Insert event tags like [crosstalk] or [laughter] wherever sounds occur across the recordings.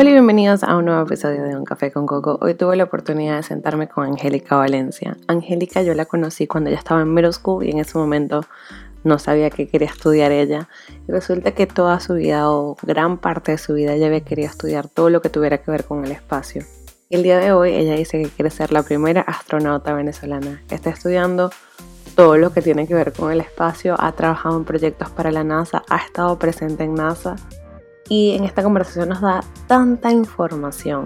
Hola y bienvenidos a un nuevo episodio de Un Café con Coco. Hoy tuve la oportunidad de sentarme con Angélica Valencia. Angélica yo la conocí cuando ella estaba en middle school y en ese momento no sabía que quería estudiar ella. Y resulta que toda su vida o gran parte de su vida ella había querido estudiar todo lo que tuviera que ver con el espacio. Y el día de hoy ella dice que quiere ser la primera astronauta venezolana. Está estudiando todo lo que tiene que ver con el espacio, ha trabajado en proyectos para la NASA, ha estado presente en NASA y en esta conversación nos da tanta información,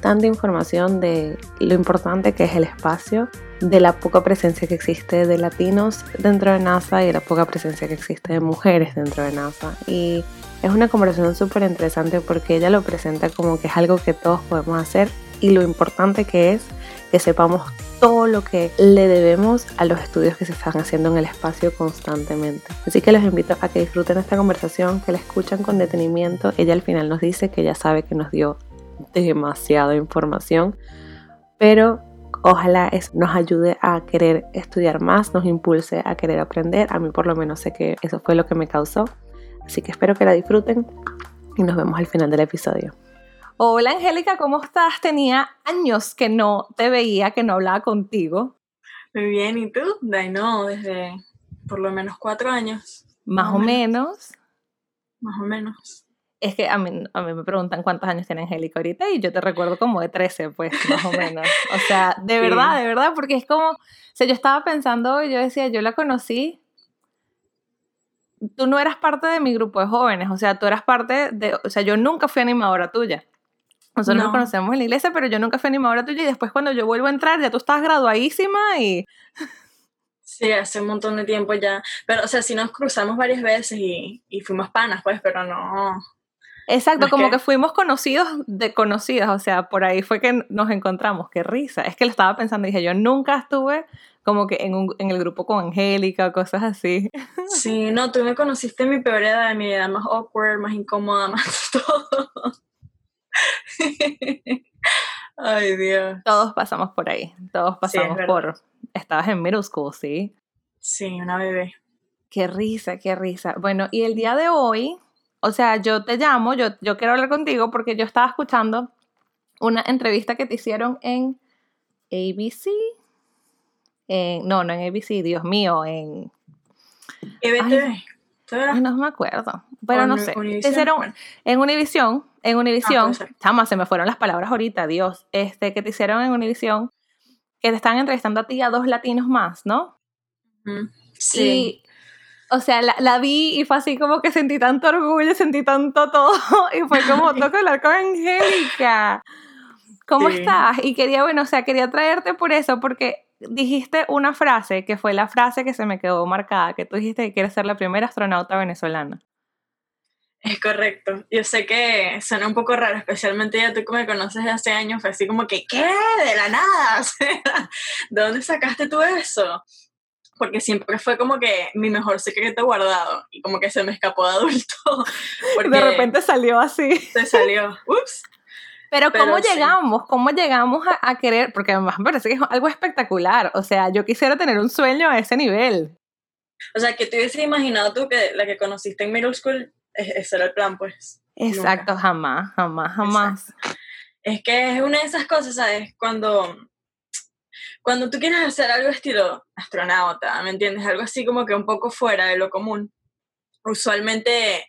tanta información de lo importante que es el espacio, de la poca presencia que existe de latinos dentro de NASA y de la poca presencia que existe de mujeres dentro de NASA. Y es una conversación súper interesante porque ella lo presenta como que es algo que todos podemos hacer y lo importante que es que sepamos todo lo que le debemos a los estudios que se están haciendo en el espacio constantemente. Así que los invito a que disfruten esta conversación, que la escuchan con detenimiento. Ella al final nos dice que ya sabe que nos dio demasiada información, pero ojalá nos ayude a querer estudiar más, nos impulse a querer aprender. A mí por lo menos sé que eso fue lo que me causó. Así que espero que la disfruten y nos vemos al final del episodio. Hola Angélica, ¿cómo estás? Tenía años que no te veía, que no hablaba contigo. Muy bien, ¿y tú? no, desde por lo menos cuatro años. Más, o menos. Más o menos. Es que a mí, a mí me preguntan cuántos años tiene Angélica ahorita y yo te recuerdo como de 13, pues, más o menos. O sea, de verdad, de verdad, porque es como, o sea, yo estaba pensando y yo decía, yo la conocí tú no eras parte de mi grupo de jóvenes, o sea, tú eras parte de, o sea, yo nunca fui animadora tuya. Nosotros nos conocemos en la iglesia, pero yo nunca fui animadora tuya y después cuando yo vuelvo a entrar ya tú estabas graduadísima y... Sí, hace un montón de tiempo ya. Pero, o sea, sí nos cruzamos varias veces y, y fuimos panas, pues, pero no... Exacto, como que... fuimos conocidos de conocidas, o sea, por ahí fue que nos encontramos, qué risa. Es que lo estaba pensando, dije, yo nunca estuve como que en, un, en el grupo con Angélica o cosas así. Sí, no, tú me conociste en mi peor edad, en mi edad más awkward, más incómoda, [laughs] más todo. [laughs] Ay, Dios. Todos pasamos por ahí. Todos pasamos por. Estabas en middle school, ¿sí? Sí, una bebé. Qué risa, qué risa. Bueno, y el día de hoy, o sea, yo te llamo, yo, yo quiero hablar contigo porque yo estaba escuchando una entrevista que te hicieron en ABC. no, no en ABC, Dios mío, en. EBTV. no me acuerdo, pero no sé. hicieron en Univision, en Univision, ah, se me fueron las palabras ahorita, Dios, este, que te hicieron en Univision, que te están entrevistando a ti a dos latinos más, ¿no? Sí. o sea, la, vi y fue así como que sentí tanto orgullo, sentí tanto todo, [laughs] y fue como, toco hablar con Angélica. ¿Cómo estás? Y quería, bueno, o sea, quería traerte por eso, porque dijiste una frase que fue la frase que se me quedó marcada, que tú dijiste que quieres ser la primera astronauta venezolana. Es correcto. Yo sé que suena un poco raro, especialmente ya tú que me conoces de hace años, fue así como que, ¿qué? De la nada. [laughs] ¿de dónde sacaste tú eso? Porque siempre fue como que mi mejor secreto guardado y como que se me escapó de adulto. [laughs] de repente salió así. Se salió. Ups. Pero, ¿cómo llegamos? ¿Cómo llegamos a, querer? Porque además me parece que es algo espectacular. O sea, yo quisiera tener un sueño a ese nivel. O sea, que te hubieses imaginado tú que la que conociste en middle school, ese era el plan, pues. Exacto, jamás, jamás, jamás. Es que es una de esas cosas, ¿sabes? Cuando, cuando tú quieres hacer algo estilo astronauta, ¿me entiendes? Algo así como que un poco fuera de lo común. Usualmente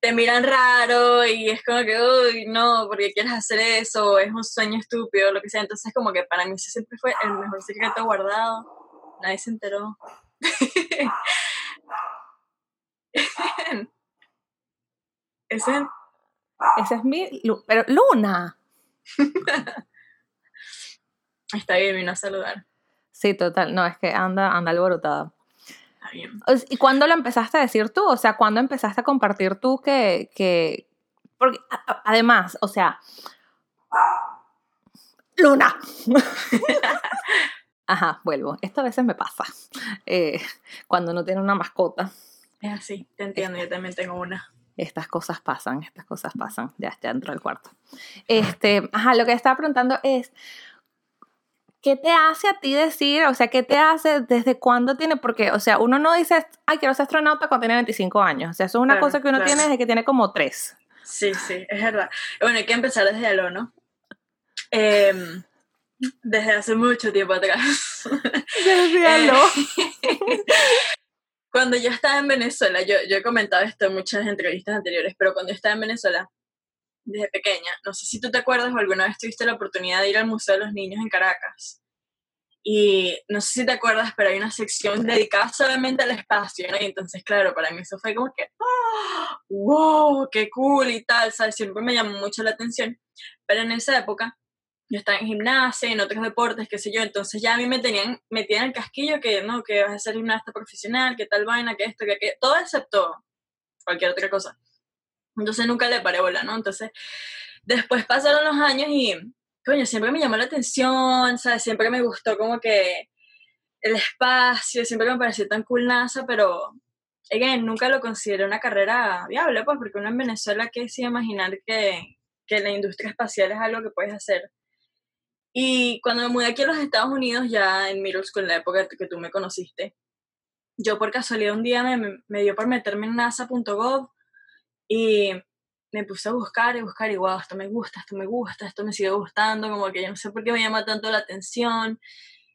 te miran raro y es como que, uy, no, porque quieres hacer eso, es un sueño estúpido, lo que sea. Entonces, como que para mí ese siempre fue el mejor secreto guardado. Nadie se enteró. [laughs] [laughs] ese, ese es mi. Pero, Luna. [laughs] Está bien, vino a saludar. Sí, total. No, es que anda, anda alborotada. ¿Y cuándo lo empezaste a decir tú? O sea, ¿cuándo empezaste a compartir tú que... que... Porque además, o sea... Luna. [laughs] Ajá, vuelvo. Esto a veces me pasa. Eh, cuando no tiene una mascota. Es así, te entiendo, yo también tengo una. Estas cosas pasan, estas cosas pasan. Ya, ya entro al cuarto. Este, ajá, lo que estaba preguntando es, ¿qué te hace a ti decir, o sea, qué te hace, desde cuándo tiene, porque, o sea, uno no dice, ay, quiero ser astronauta cuando tiene 25 años, o sea, eso es una cosa que uno tiene desde que tiene como 3. Sí, sí, es verdad. Bueno, hay que empezar desde Aló, ¿no? Em, desde hace mucho tiempo atrás. Desde [laughs] Aló. [laughs] cuando yo estaba en Venezuela, yo, yo he comentado esto en muchas entrevistas anteriores, pero cuando yo estaba en Venezuela, desde pequeña, no sé si tú te acuerdas o alguna vez tuviste la oportunidad de ir al Museo de los Niños en Caracas. Y no sé si te acuerdas, pero hay una sección dedicada solamente al espacio, ¿no? Y entonces, claro, para mí eso fue como que, ¡wow! ¡Qué cool! y tal, ¿sabes? Siempre me llamó mucho la atención. Pero en esa época, yo estaba en gimnasia, en otros deportes, qué sé yo, entonces ya a mí me tenían, metida en el casquillo que, no, que vas a ser gimnasta profesional, que tal vaina, que esto, que aquello, todo excepto cualquier otra cosa. Entonces nunca le paré bola, ¿no? Entonces, después pasaron los años y coño, siempre me llamó la atención, ¿sabes? Siempre me gustó como que el espacio, siempre me pareció tan cool NASA, pero, again, nunca lo consideré una carrera viable, pues, porque uno en Venezuela, ¿qué se imaginar que, que la industria espacial es algo que puedes hacer? Y cuando me mudé aquí a los Estados Unidos, ya en middle school, en la época que tú me conociste, yo por casualidad un día me, me dio por meterme en nasa.gov y me puse a buscar y buscar y wow, esto me gusta, esto me gusta, esto me sigue gustando, como que yo no sé por qué me llama tanto la atención.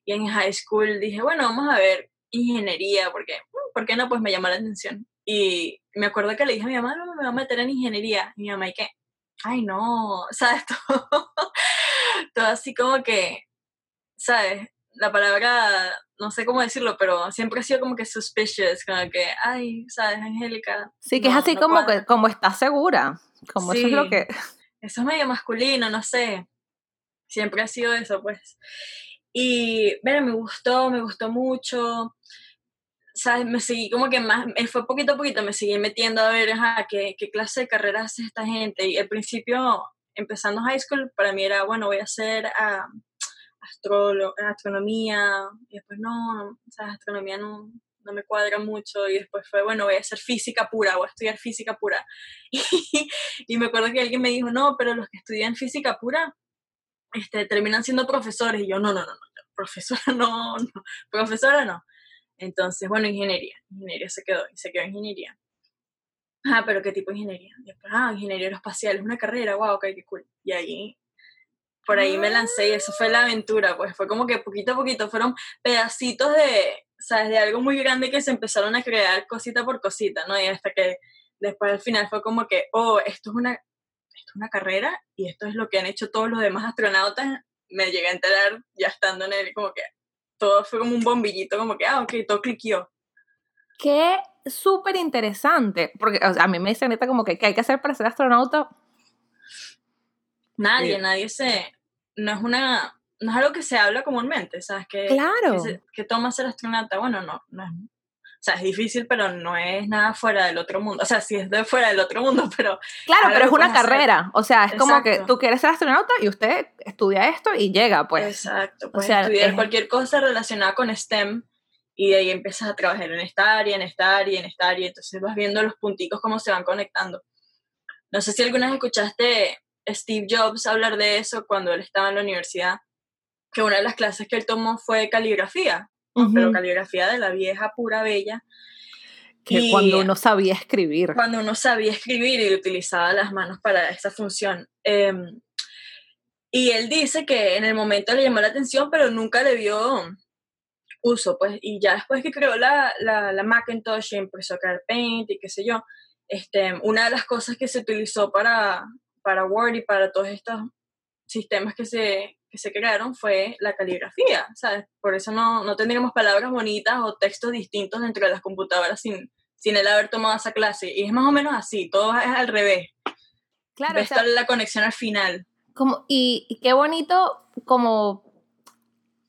Y en high school dije, bueno, vamos a ver ingeniería, porque, mm, ¿por qué no? Pues me llama la atención. Y me acuerdo que le dije a mi mamá, no, me voy a meter en ingeniería. Y mi mamá, ¿y qué? Ay, no, [laughs] ¿sabes? Todo, todo así como que, ¿sabes? La palabra, no sé cómo decirlo, pero siempre ha sido como que suspicious, como que, ay, ¿sabes? Angélica. Sí, que es así como que, como estás segura. Como eso es lo que... Eso es medio masculino, no sé. Siempre ha sido eso, pues. Y, bueno, me gustó, me gustó mucho. ¿Sabes? Me seguí como que más, eh, fue poquito a poquito, me seguí metiendo a ver, ajá, qué, qué clase de carrera hace esta gente. Y al principio, empezando high school, para mí era, bueno, voy a hacer uh, astronomía, y después no, o sea, astronomía no, no me cuadra mucho y después fue, bueno, voy a hacer física pura, voy a estudiar física pura. [laughs] Y, me acuerdo que alguien me dijo, no, pero los que estudian física pura este, terminan siendo profesores. Y yo, no, no, no, no, profesora [laughs] no, no, profesora no. Entonces, bueno, ingeniería, ingeniería se quedó, y se quedó ingeniería. Ah, pero ¿qué tipo de ingeniería? ah, ingeniería aeroespacial, es una carrera, wow, ok, qué cool. Y ahí, por ahí me lancé y eso fue la aventura, pues fue como que poquito a poquito fueron pedacitos de, ¿sabes? De algo muy grande que se empezaron a crear cosita por cosita, ¿no? Y hasta que después al final fue como que, oh, esto es una, esto es una carrera y esto es lo que han hecho todos los demás astronautas. Me llegué a enterar ya estando en él, como que todo fue como un bombillito, como que, ah, ok, todo cliqueó. Qué súper interesante, porque a mí me dicen ahorita como que, ¿qué hay que hacer para ser astronauta? Nadie, nadie se, no es una, no es algo que se habla comúnmente, ¿sabes? Que, claro. Que, toma ser astronauta, bueno, no, no es, o sea, es difícil, pero no es nada fuera del otro mundo. O sea, sí es de fuera del otro mundo, pero... Claro, pero es una carrera. O sea, es como que tú quieres ser astronauta y usted estudia esto y llega, pues. Exacto. Puedes o sea, estudiar cualquier cosa relacionada con STEM y de ahí empiezas a trabajar en esta área, en esta área, en esta área. Entonces vas viendo los punticos cómo se van conectando. No sé si alguna vez escuchaste Steve Jobs hablar de eso cuando él estaba en la universidad que una de las clases que él tomó fue caligrafía, pero caligrafía de la vieja pura bella. Que cuando uno sabía escribir. Cuando uno sabía escribir y utilizaba las manos para esa función. Em, y él dice que en el momento le llamó la atención, pero nunca le vio uso, pues, y ya después que creó la, la, la Macintosh y empezó a crear Paint y qué sé yo, este, una de las cosas que se utilizó para, para Word y para todos estos sistemas que se, se crearon fue la caligrafía, ¿sabes? Por eso no, no tendríamos palabras bonitas o textos distintos dentro de las computadoras sin, sin él haber tomado esa clase. Y es más o menos así, todo es al revés. Claro. Ves la conexión al final. Como, y, y, qué bonito, como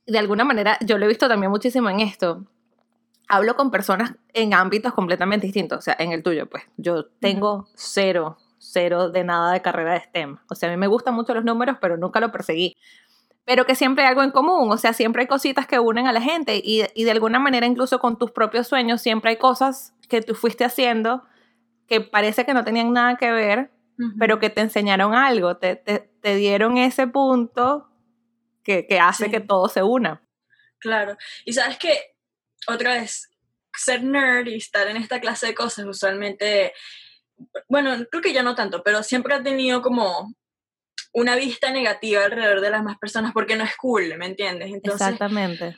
de alguna manera, yo lo he visto también muchísimo en esto. Hablo con personas en ámbitos completamente distintos, o sea, en el tuyo, pues yo tengo cero, cero de nada de carrera de STEM. O sea, a mí me gustan mucho los números, pero nunca lo perseguí pero que siempre hay algo en común, o sea, siempre hay cositas que unen a la gente y, y, de alguna manera incluso con tus propios sueños siempre hay cosas que tú fuiste haciendo que parece que no tenían nada que ver, pero que te enseñaron algo, te, te, te dieron ese punto que, que hace que todo se una. Claro, y sabes que otra vez, ser nerd y estar en esta clase de cosas usualmente bueno, creo que ya no tanto, pero siempre ha tenido como una vista negativa alrededor de las más personas porque no es cool, ¿me entiendes? Entonces, Exactamente.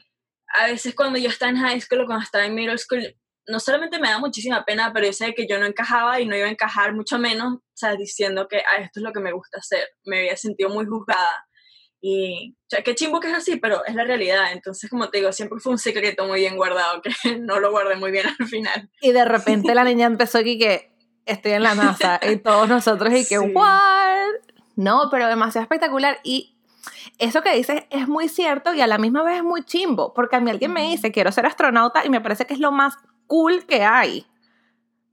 A veces cuando yo estaba en high school o cuando estaba en middle school, no solamente me da muchísima pena, pero yo sé que yo no encajaba y no iba a encajar mucho menos, o sea, diciendo que ah, esto es lo que me gusta hacer. Me había sentido muy juzgada. Y, o sea, qué chimbo que es así, pero es la realidad. Entonces, como te digo, siempre fue un secreto muy bien guardado, que [laughs] no lo guardé muy bien al final. Y de repente la niña empezó aquí que estoy en la NASA y todos nosotros y que, ¿what? No, pero demasiado espectacular. Y eso que dices es muy cierto y a la misma vez es muy chimbo, porque a mí alguien me dice, quiero ser astronauta y me parece que es lo más cool que hay.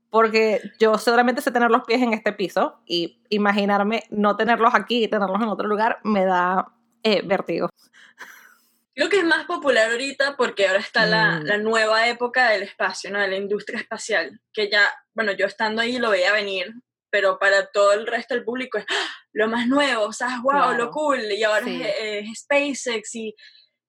Porque yo seguramente sé tener los pies en este piso y imaginarme no tenerlos aquí y tenerlos en otro lugar me da eh, vértigo. Creo que es más popular ahorita porque ahora está la, mm. la, nueva época del espacio, ¿no? De la industria espacial, que ya, bueno, yo estando ahí lo veía venir, pero para todo el resto del público es ¡ah! lo más nuevo, o sea, wow, lo cool, y ahora es, SpaceX y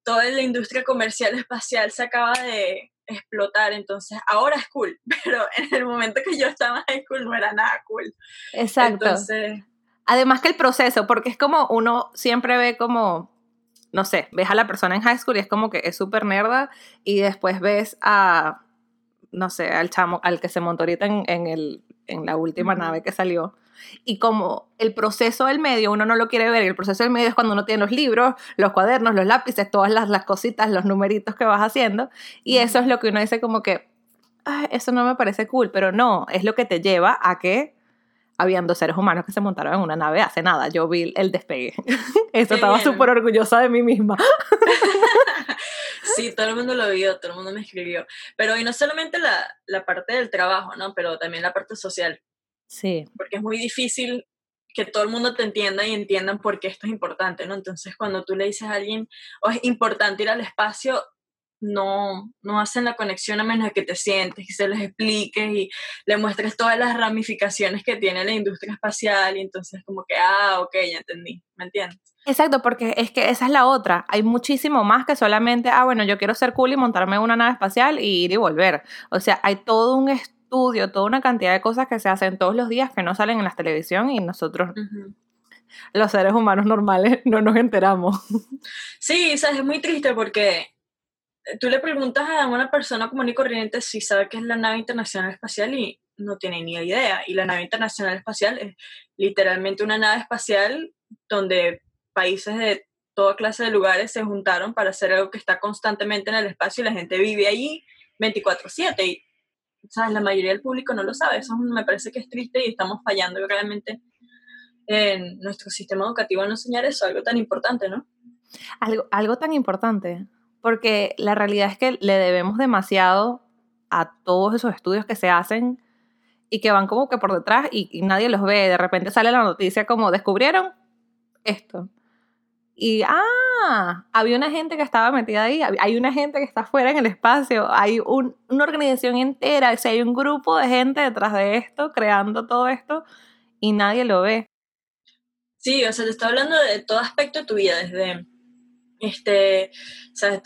toda la industria comercial espacial se acaba de explotar, entonces ahora es cool, [laughs] pero en el momento que yo estaba en school no era nada cool. Exacto. Entonces... Además que el proceso, porque es como uno siempre ve como, no sé, ves a la persona en high school y es como que es súper nerda y después ves a, no sé, al chamo, al que se montó ahorita en, el, en la última nave que salió. Y como el proceso del medio uno no lo quiere ver, y el proceso del medio es cuando uno tiene los libros, los cuadernos, los lápices, todas las, las cositas, los numeritos que vas haciendo. Y eso es lo que uno dice como que, eso no me parece cool, pero no, es lo que te lleva a que habían dos seres humanos que se montaron en una nave hace nada. Yo vi el despegue. [laughs] Eso estaba súper orgullosa de mí misma. [laughs] sí, todo el mundo lo vio, todo el mundo me escribió. Pero y no solamente la, la parte del trabajo, ¿no? Pero también la parte social. Sí. Porque es muy difícil que todo el mundo te entienda y entiendan por qué esto es importante, ¿no? Entonces, cuando tú le dices a alguien, o oh, es importante ir al espacio, no, no hacen la conexión a menos de que te sientes y se les expliques y le muestres todas las ramificaciones que tiene la industria espacial y entonces como que, ah, ok, ya entendí, ¿me entiendes? Exacto, porque es que esa es la otra. Hay muchísimo más que solamente, ah, bueno, yo quiero ser cool y montarme en una nave espacial y ir y volver. O sea, hay todo un estudio, toda una cantidad de cosas que se hacen todos los días que no salen en la televisión y nosotros... Los seres humanos normales [laughs] no nos enteramos. Sí, o sea, es muy triste porque tú le preguntas a una persona común y corriente si sabe qué es la nave internacional espacial y no tiene ni idea. Y la nave internacional espacial es literalmente una nave espacial donde países de toda clase de lugares se juntaron para hacer algo que está constantemente en el espacio y la gente vive allí 24/7 y ¿sabes? la mayoría del público no lo sabe. Eso me parece que es triste y estamos fallando realmente en nuestro sistema educativo en enseñar eso, algo tan importante, ¿no? Algo, algo tan importante porque la realidad es que le debemos demasiado a todos esos estudios que se hacen y que van como que por detrás y, nadie los ve. De repente sale la noticia como descubrieron esto. Y, ah, había una gente que estaba metida ahí, hay una gente que está fuera en el espacio, hay una organización entera, o sea, hay un grupo de gente detrás de esto, creando todo esto, y nadie lo ve. Sí, o sea, te está hablando de todo aspecto de tu vida, desde este,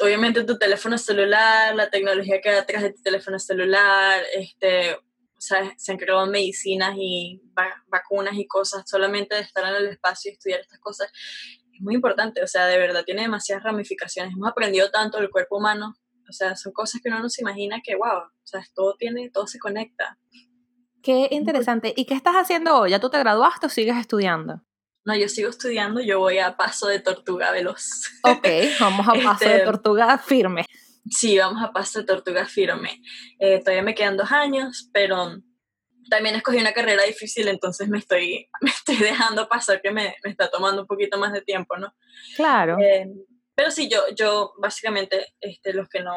o obviamente tu teléfono celular, la tecnología que hay detrás de tu teléfono celular, este, sea, se han creado medicinas y vacunas y cosas solamente de estar en el espacio y estudiar estas cosas. Es muy importante, o sea, de verdad tiene demasiadas ramificaciones. Hemos aprendido tanto del cuerpo humano, o sea, son cosas que uno no se imagina que, wow, o sea, todo tiene, todo se conecta. Qué interesante. ¿Y qué estás haciendo hoy? ¿Ya tú te graduaste o sigues estudiando? No, yo sigo estudiando, yo voy a paso de tortuga veloz. Ok, [laughs] vamos a paso de este, tortuga firme. Sí, vamos a paso de tortuga firme. Eh, todavía me quedan dos años, pero también escogí una carrera difícil, entonces me estoy, [laughs] me estoy dejando pasar que me, me está tomando un poquito más de tiempo, ¿no? Claro. Eh, pero sí, yo, yo básicamente, este, los que no,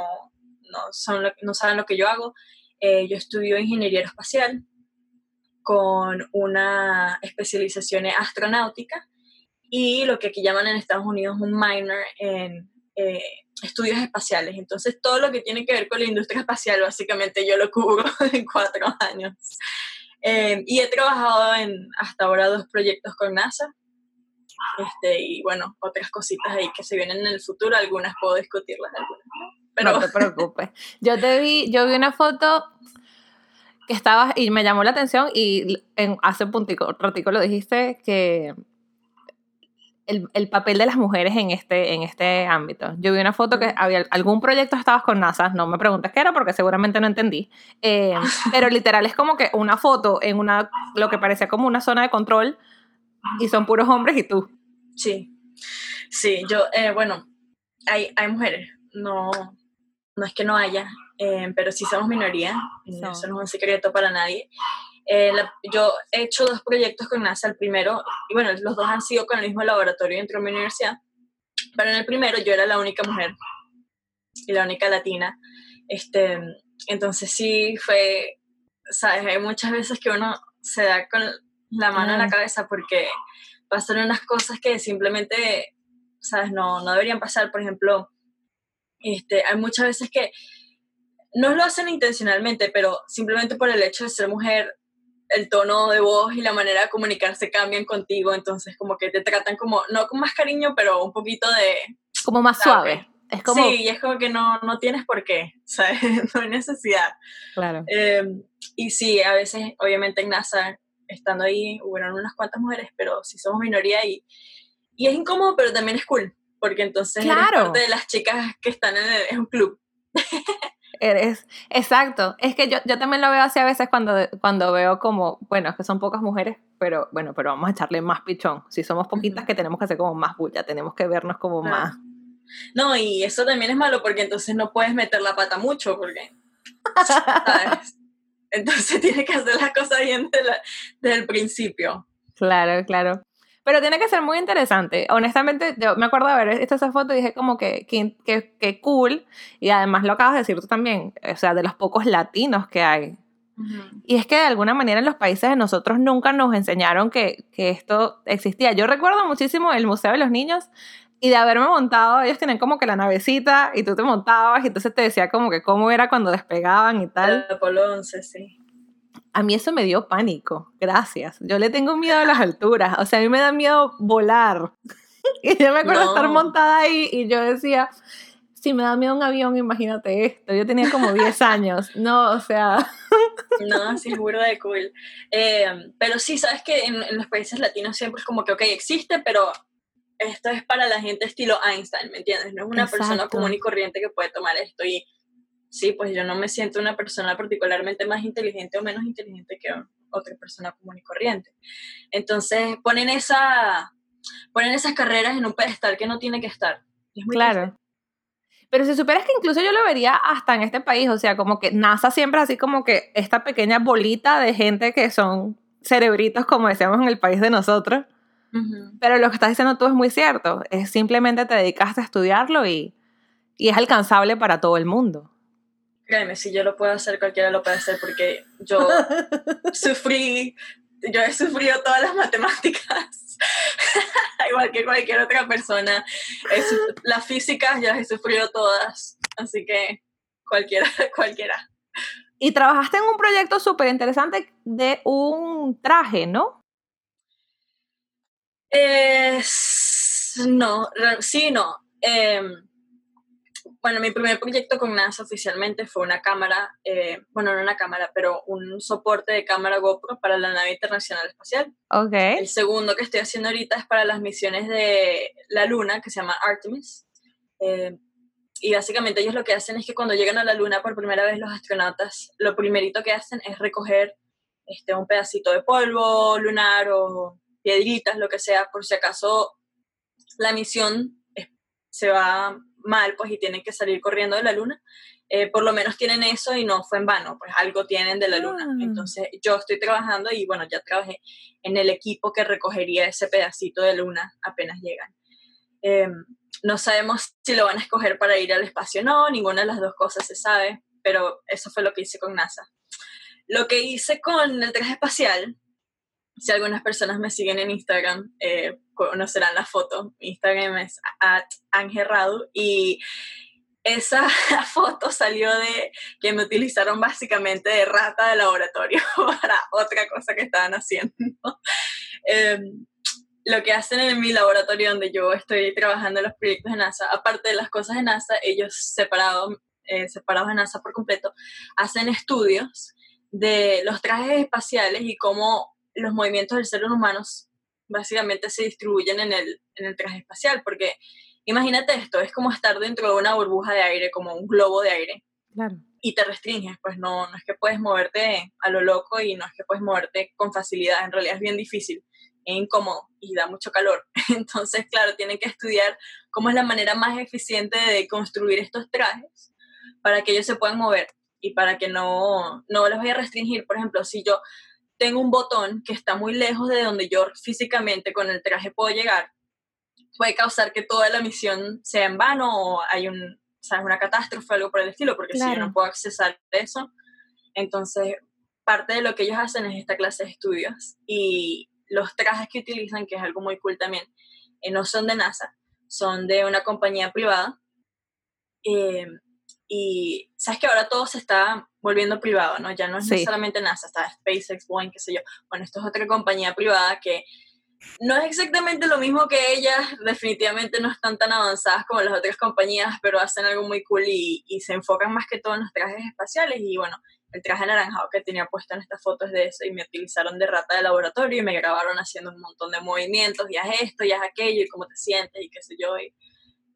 no, son no saben lo que yo hago, eh, yo estudio ingeniería espacial con una especialización en astronáutica y lo que aquí llaman en Estados Unidos un minor en eh, estudios espaciales. Entonces, todo lo que tiene que ver con la industria espacial, básicamente yo lo cubro [laughs] en cuatro años. Eh, y he trabajado en hasta ahora dos proyectos con NASA. Este, y bueno, otras cositas ahí que se vienen en el futuro, algunas puedo discutirlas, algunas no. Pero... No te preocupes. Yo te vi, yo vi una foto que estabas, y me llamó la atención, y en, hace un puntico, ratico lo dijiste, que el, el, papel de las mujeres en este, en este ámbito. Yo vi una foto que había algún proyecto estabas con NASA, no me preguntes qué era porque seguramente no entendí, eh, pero literal es como que una foto en una, lo que parecía como una zona de control y son puros hombres y tú. Sí, sí, yo, eh, bueno, hay, hay mujeres, no, no es que no haya, eh, pero sí somos minoría, eso no es un secreto para nadie. Eh, yo he hecho dos proyectos con NASA, el primero, y bueno, los dos han sido con el mismo laboratorio dentro de mi universidad, pero en el primero yo era la única mujer y la única latina. Este, entonces sí fue, sabes, hay muchas veces que uno se da con la mano en la cabeza porque pasan unas cosas que simplemente, sabes, no, no deberían pasar. Por ejemplo, este, hay muchas veces que no lo hacen intencionalmente, pero simplemente por el hecho de ser mujer el tono de voz y la manera de comunicarse cambian contigo, entonces como que te tratan como, no con más cariño, pero un poquito de... Como más suave. Es como... Sí, y es como que no, no tienes por qué, [laughs] ¿sabes? no hay necesidad. Claro. Em, y sí, a veces, obviamente en NASA, estando ahí, hubo unas cuantas mujeres, pero sí somos minoría y, y es incómodo, pero también es cool, porque entonces claro. eres parte de las chicas que están en, el, en un club. [laughs] Eres, exacto. Es que yo, yo también lo veo así a veces cuando, cuando veo como, bueno, es que son pocas mujeres, pero bueno, pero vamos a echarle más pichón. Si somos poquitas, que tenemos que hacer como más bulla, tenemos que vernos como más. No, y eso también es malo porque entonces no puedes meter la pata mucho, porque. ¿sabes? [laughs] Entonces tienes que hacer las cosas bien desde el principio. Claro, claro. Pero tiene que ser muy interesante. Honestamente, yo me acuerdo de ver esta esa foto y dije como que, que, que, cool. Y además lo acabas de decir tú también, o sea, de los pocos latinos que hay. Y es que de alguna manera en los países de nosotros nunca nos enseñaron que, que esto existía. Yo recuerdo muchísimo el Museo de los Niños y de haberme montado, ellos tienen como que la navecita y tú te montabas y entonces te decía como que cómo era cuando despegaban y tal. Apolo 11, sí a mí eso me dio pánico, gracias. Yo le tengo miedo a las alturas, o sea, a mí me da miedo volar. [laughs] y yo me acuerdo estar montada ahí y yo decía, si me da miedo un avión, imagínate esto. Yo tenía como 10 [laughs] años, no, o sea... [laughs] no, sí, es burda de cool. Eh, pero sí, sabes que en, en, los países latinos siempre es como que, ok, existe, pero esto es para la gente estilo Einstein, ¿me entiendes? No es una persona común y corriente que puede tomar esto y sí, pues yo no me siento una persona particularmente más inteligente o menos inteligente que otra persona común y corriente. Entonces ponen, esa, ponen esas carreras en un pedestal que no tiene que estar. Es muy claro. Pero si supieras que incluso yo lo vería hasta en este país, o sea, como que NASA siempre así como que esta pequeña bolita de gente que son cerebritos, como decíamos en el país de nosotros. Pero lo que estás diciendo tú es muy cierto. Es simplemente te dedicaste a estudiarlo y, y es alcanzable para todo el mundo. Créeme, si yo lo puedo hacer, cualquiera lo puede hacer porque yo [laughs] sufrí, yo he sufrido todas las matemáticas, [laughs] igual que cualquier otra persona. Las físicas ya he sufrido todas, así que cualquiera, [laughs] cualquiera. Y trabajaste en un proyecto súper interesante de un traje, ¿no? no, sí, no. Eh, bueno, mi primer proyecto con NASA oficialmente fue una cámara, eh, bueno, no una cámara, pero un soporte de cámara GoPro para la nave internacional espacial. Ok. El segundo que estoy haciendo ahorita es para las misiones de la Luna, que se llama Artemis. Eh, y básicamente ellos lo que hacen es que cuando llegan a la Luna por primera vez los astronautas, lo primerito que hacen es recoger este, un pedacito de polvo lunar o piedritas, lo que sea, por si acaso la misión se va mal, pues, y tienen que salir corriendo de la luna, eh, por lo menos tienen eso y no fue en vano, pues algo tienen de la luna. Ah. Entonces yo estoy trabajando y bueno, ya trabajé en el equipo que recogería ese pedacito de luna apenas llegan. Em, no sabemos si lo van a escoger para ir al espacio o no, ninguna de las dos cosas se sabe, pero eso fue lo que hice con NASA. Lo que hice con el traje espacial si algunas personas me siguen en Instagram, eh, conocerán la foto. Instagram es at angerradu y esa [laughs] foto salió de que me utilizaron básicamente de rata de laboratorio [laughs] para otra cosa que estaban haciendo. [laughs] Em, lo que hacen en mi laboratorio donde yo estoy trabajando en los proyectos de NASA, aparte de las cosas de NASA, ellos separados, eh, separados de NASA por completo, hacen estudios de los trajes espaciales y cómo los movimientos del ser humano básicamente se distribuyen en el, en el traje espacial, porque imagínate esto, es como estar dentro de una burbuja de aire, como un globo de aire. Claro. Y te restringes, pues no, no es que puedes moverte a lo loco y no es que puedes moverte con facilidad, en realidad es bien difícil, es incómodo y da mucho calor. [laughs] Entonces, claro, tienen que estudiar cómo es la manera más eficiente de construir estos trajes para que ellos se puedan mover y para que no, no los vaya a restringir. Por ejemplo, si yo tengo un botón que está muy lejos de donde yo físicamente con el traje puedo llegar, puede causar que toda la misión sea en vano o hay un, una catástrofe o algo por el estilo, porque si yo no puedo accesar eso, entonces parte de lo que ellos hacen es esta clase de estudios y los trajes que utilizan, que es algo muy cool también, eh, no son de NASA, son de una compañía privada. Eh, y sabes que ahora todo se está volviendo privado, ¿no? Ya no es solamente NASA, está SpaceX, Boeing, qué sé yo. Bueno, esto es otra compañía privada que no es exactamente lo mismo que ellas, definitivamente no están tan avanzadas como las otras compañías, pero hacen algo muy cool y, y se enfocan más que todo en los trajes espaciales y bueno, el traje anaranjado que tenía puesto en estas fotos de eso y me utilizaron de rata de laboratorio y me grabaron haciendo un montón de movimientos, y haz esto, y haz aquello, y cómo te sientes, y qué sé yo, y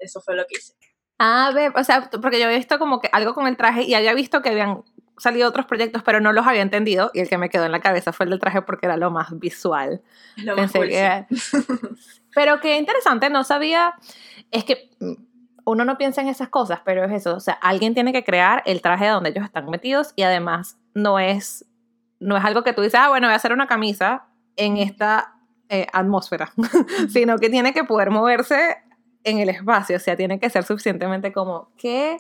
eso fue lo que hice. Ah, ve, o sea, porque yo había visto como que algo con el traje y había visto que habían salido otros proyectos, pero no los había entendido y el que me quedó en la cabeza fue el del traje porque era lo más visual. Lo más Pensé [laughs] Pero qué interesante, no sabía, es que uno no piensa en esas cosas, pero es eso, o sea, alguien tiene que crear el traje donde ellos están metidos y además no es, no es algo que tú dices, ah, bueno, voy a hacer una camisa en esta eh, atmósfera, [laughs] sino que tiene que poder moverse en el espacio, o sea, tiene que ser suficientemente como, ¿qué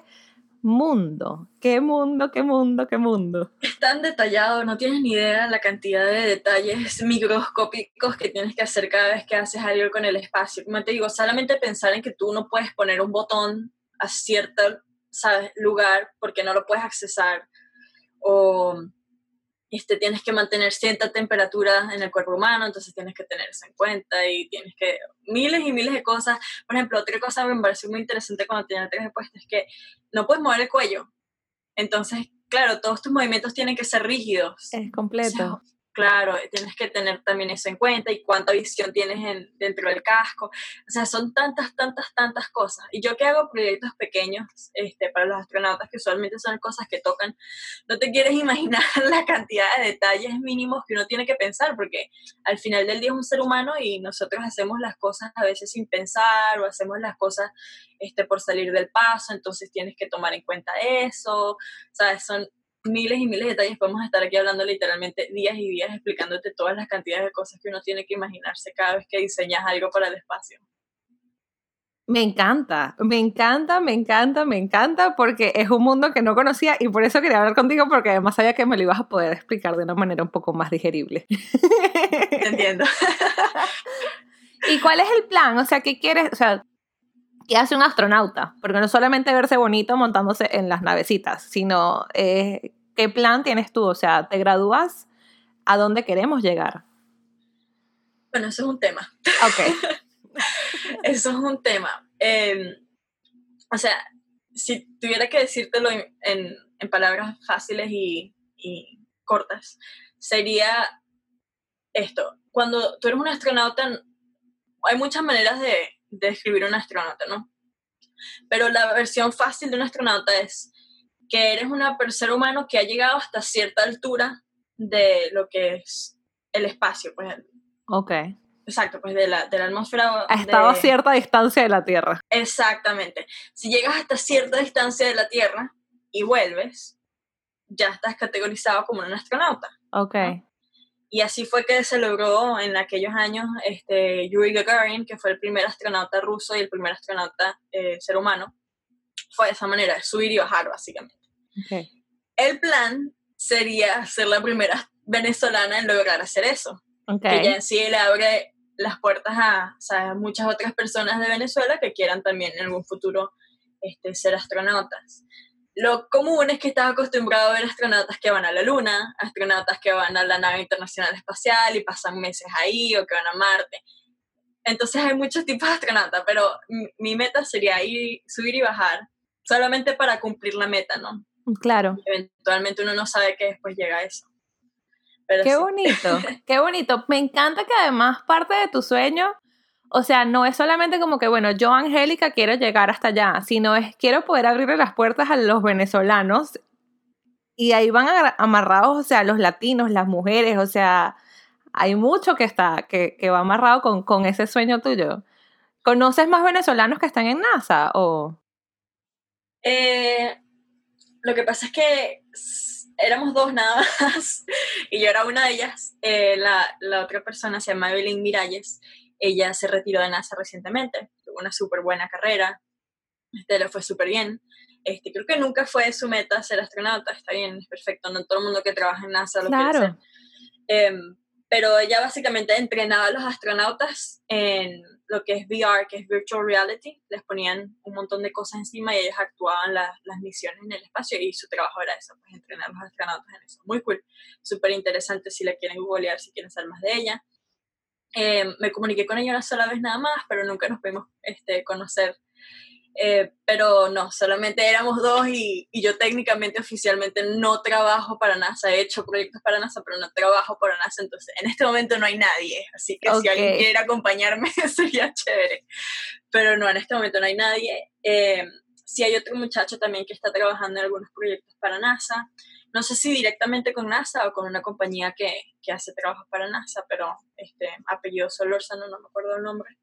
mundo? ¿Qué mundo, qué mundo, qué mundo? Es tan detallado, no tienes ni idea la cantidad de detalles microscópicos que tienes que hacer cada vez que haces algo con el espacio. Como te digo, solamente pensar en que tú no puedes poner un botón a cierto ¿sabes? lugar porque no lo puedes accesar o este, tienes que mantener cierta temperatura en el cuerpo humano, entonces tienes que tener eso en cuenta y tienes que miles y miles de cosas. Por ejemplo, otra cosa que me pareció muy interesante cuando tenía traje puesto es que no puedes mover el cuello. Entonces, claro, todos tus movimientos tienen que ser rígidos. Es completo. Claro, tienes que tener también eso en cuenta y cuánta visión tienes en, dentro del casco. O sea, son tantas, tantas, tantas cosas. Y yo que hago proyectos pequeños este, para los astronautas, que usualmente son cosas que tocan, no te quieres [laughs] imaginar la cantidad de detalles mínimos que uno tiene que pensar, porque al final del día es un ser humano y nosotros hacemos las cosas a veces sin pensar o hacemos las cosas este, por salir del paso, entonces tienes que tomar en cuenta eso. ¿Sabes? Son miles y miles de detalles. Podemos estar aquí hablando literalmente días y días explicándote todas las cantidades de cosas que uno tiene que imaginarse cada vez que diseñas algo para el espacio. Me encanta, me encanta, me encanta, me encanta porque es un mundo que no conocía y por eso quería hablar contigo porque además sabía que me lo ibas a poder explicar de una manera un poco más digerible. Entiendo. [laughs] ¿Y cuál es el plan? O sea, ¿qué quieres? O sea, ¿qué hace un astronauta? Porque no solamente verse bonito montándose en las navecitas, sino eh, ¿qué plan tienes tú? O sea, ¿te gradúas? ¿A dónde queremos llegar? Bueno, eso es un tema. Ok. [laughs] eso es un tema. Em, o sea, si tuviera que decírtelo en, palabras fáciles y, cortas, sería esto. Cuando tú eres un astronauta, hay muchas maneras de, de describir un astronauta, ¿no? Pero la versión fácil de un astronauta es que eres un ser humano que ha llegado hasta cierta altura de lo que es el espacio, pues. Ok. Exacto, pues de la, de la atmósfera. Ha estado a cierta distancia de la Tierra. Exactamente. Si llegas hasta cierta distancia de la Tierra y vuelves, ya estás categorizado como un astronauta. Ok. Y así fue que se logró en aquellos años este, Yuri Gagarin, que fue el primer astronauta ruso y el primer astronauta eh, ser humano. Fue de esa manera, subir y bajar básicamente. El plan sería ser la primera venezolana en lograr hacer eso. Que ya en sí le abre las puertas a, muchas otras personas de Venezuela que quieran también en algún futuro este, ser astronautas. Lo común es que estás acostumbrado a ver astronautas que van a la Luna, astronautas que van a la nave internacional espacial y pasan meses ahí o que van a Marte. Entonces hay muchos tipos de astronautas, pero mi meta sería ir, subir y bajar, solamente para cumplir la meta, ¿no? Claro. eventualmente uno no sabe que después llega a eso. qué bonito, [laughs] qué bonito. Me encanta que además parte de tu sueño, o sea, no es solamente como que, bueno, yo, Angélica, quiero llegar hasta allá, sino es quiero poder abrirle las puertas a los venezolanos y ahí van amarrados, o sea, los latinos, las mujeres, o sea, hay mucho que está, que, que va amarrado con, con ese sueño tuyo. ¿Conoces más venezolanos que están en NASA o...? Eh, lo que pasa es que éramos dos nada más [laughs] y yo era una de ellas. Eh, la, la, otra persona se llama Evelyn Miralles. Ella se retiró de NASA recientemente. Tuvo una súper buena carrera. Este, le fue súper bien. Este, creo que nunca fue su meta ser astronauta. Está bien, es perfecto. No todo el mundo que trabaja en NASA lo claro. quiere ser. Em, pero ella básicamente entrenaba a los astronautas en lo que es VR, que es Virtual Reality, les ponían un montón de cosas encima y ellos actuaban las misiones en el espacio y su trabajo era eso, pues entrenar a los astronautas en eso. Muy cool, súper interesante si la quieren googlear, si quieren saber más de ella. Eh, me comuniqué con ella una sola vez nada más, pero nunca nos pudimos este, conocer eh, pero no, solamente éramos dos y, y, yo técnicamente, oficialmente no trabajo para NASA. He hecho proyectos para NASA, pero no trabajo para NASA. Entonces, en este momento no hay nadie. Así que si alguien quiere acompañarme, [laughs] sería chévere. Pero no, en este momento no hay nadie. Eh, sí hay otro muchacho también que está trabajando en algunos proyectos para NASA. No sé si directamente con NASA o con una compañía que, que hace trabajos para NASA, pero este apellido Solórzano, no me acuerdo el nombre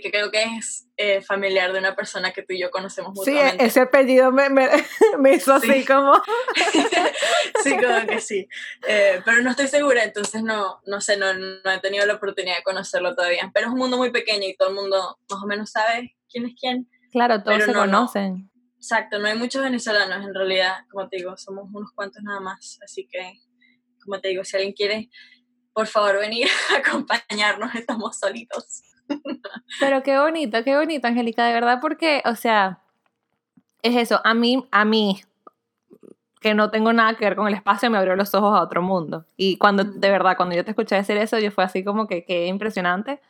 que, creo que es eh, familiar de una persona que tú y yo conocemos mutuamente. Sí, ese apellido me, me, [laughs] me hizo así como... [laughs] sí, como que sí. Eh, pero no estoy segura, entonces no, no sé, no, no, he tenido la oportunidad de conocerlo todavía. Pero es un mundo muy pequeño y todo el mundo más o menos sabe quién es quién. Claro, todos se conocen. Exacto, no hay muchos venezolanos en realidad, como te digo, somos unos cuantos nada más. Así que, como te digo, si alguien quiere, por favor, venir [laughs] a acompañarnos, estamos solitos. Pero qué bonito, qué bonito, Angélica, de verdad, porque, o sea, es eso, a mí, a mí, que no tengo nada que ver con el espacio, me abrió los ojos a otro mundo. Y cuando, de verdad, cuando yo te escuché decir eso, yo fue así como que, qué impresionante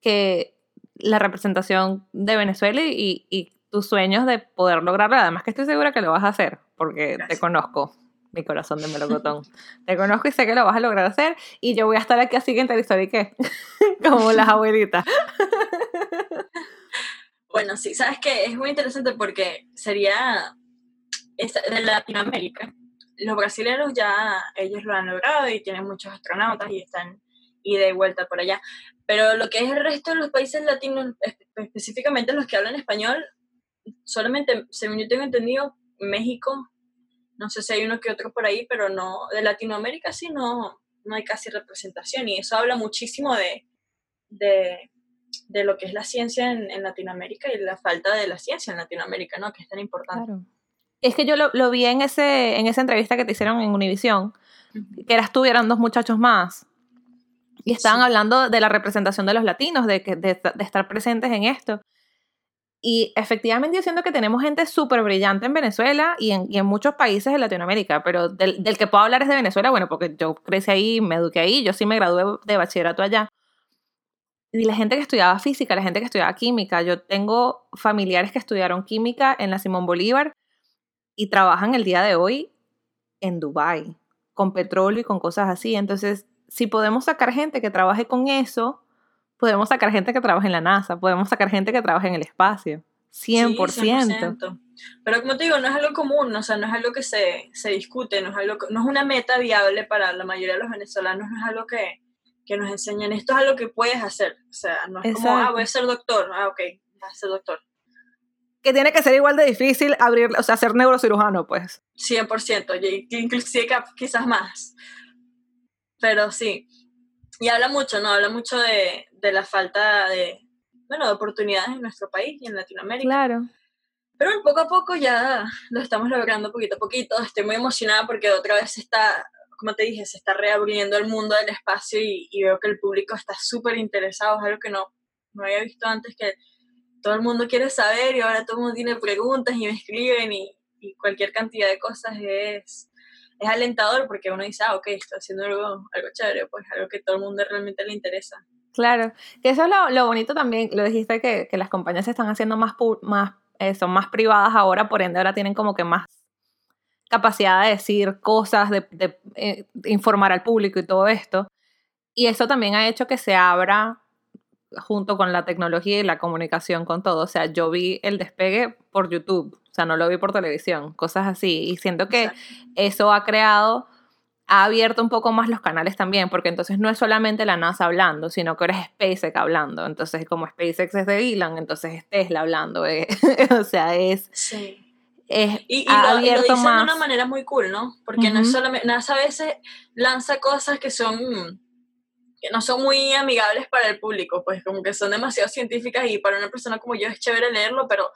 que la representación de Venezuela y, y, tus sueños de poder lograrlo, además que estoy segura que lo vas a hacer, porque te conozco mi corazón de melocotón. [laughs] Te conozco y sé que lo vas a lograr hacer y yo voy a estar aquí así en ¿y qué? [laughs] Como las abuelitas. [laughs] Bueno, sí, sabes que es muy interesante porque sería de Latinoamérica. Los brasileños ya, ellos lo han logrado y tienen muchos astronautas y están y vuelta por allá. Pero lo que es el resto de los países latinos, específicamente los que hablan español, solamente, según yo tengo entendido, México, no sé si hay uno que otro por ahí, pero no, de Latinoamérica sí no, no hay casi representación y eso habla muchísimo de, de, de lo que es la ciencia en, en, Latinoamérica y la falta de la ciencia en Latinoamérica, ¿no? Que es tan importante. Claro. Es que yo lo, lo, vi en, ese, en esa entrevista que te hicieron en Univisión, que eras tú y eran dos muchachos más. Y estaban hablando de la representación de los latinos, de, que, de, de estar presentes en esto. Y efectivamente yo siento que tenemos gente súper brillante en Venezuela y en, y en, muchos países de Latinoamérica, pero del, del, que puedo hablar es de Venezuela, bueno, porque yo crecí ahí, me eduqué ahí, yo sí me gradué de bachillerato allá. Y la gente que estudiaba física, la gente que estudiaba química, yo tengo familiares que estudiaron química en la Simón Bolívar y trabajan el día de hoy en Dubái, con petróleo y con cosas así. Entonces, si podemos sacar gente que trabaje con eso, podemos sacar gente que trabaja en la NASA, podemos sacar gente que trabaja en el espacio. 100%. Pero como te digo, no es algo común, o sea, no es algo que se, se discute, no es, algo no es una meta viable para la mayoría de los venezolanos, no es algo que, que nos enseñan, esto es algo que puedes hacer, o sea, no es como, ah, voy a ser doctor, ah, ok, voy a ser doctor. Que tiene que ser igual de difícil abrir, o sea, ser neurocirujano, pues. 100%, inclusive quizás más. Pero sí, y habla mucho, ¿no? Habla mucho de, de la falta de, bueno, de oportunidades en nuestro país y en Latinoamérica. Claro. Pero poco a poco ya lo estamos logrando poquito a poquito. Estoy muy emocionada porque otra vez se está, como te dije, se está reabriendo el mundo del espacio y, y veo que el público está súper interesado. Es algo que no, no había visto antes, que todo el mundo quiere saber y ahora todo el mundo tiene preguntas y me escriben y, y cualquier cantidad de cosas es, es alentador porque uno dice, ah, ok, estoy haciendo algo, algo chévere, pues algo que todo el mundo realmente le interesa. Claro, que eso es lo, lo bonito también, lo dijiste que, que, las compañías se están haciendo más, más eh, son más privadas ahora, por ende ahora tienen como que más, capacidad de decir cosas, de, de, eh, informar al público y todo esto. Y eso también ha hecho que se abra junto con la tecnología y la comunicación con todo. O sea, yo vi el despegue por YouTube, o sea, no lo vi por televisión, cosas así. Y siento que eso ha creado, ha abierto un poco más los canales también, porque entonces no es solamente la NASA hablando, sino que eres SpaceX hablando. Entonces, como SpaceX es de Elon, entonces es Tesla hablando. Eh. [laughs] o sea, es... Sí. Es, Y, y ha lo, y lo abierto dicen más. de una manera muy cool, ¿no? Porque no es solamente, NASA a veces lanza cosas que son, que no son muy amigables para el público, pues como que son demasiado científicas y para una persona como yo es chévere leerlo, pero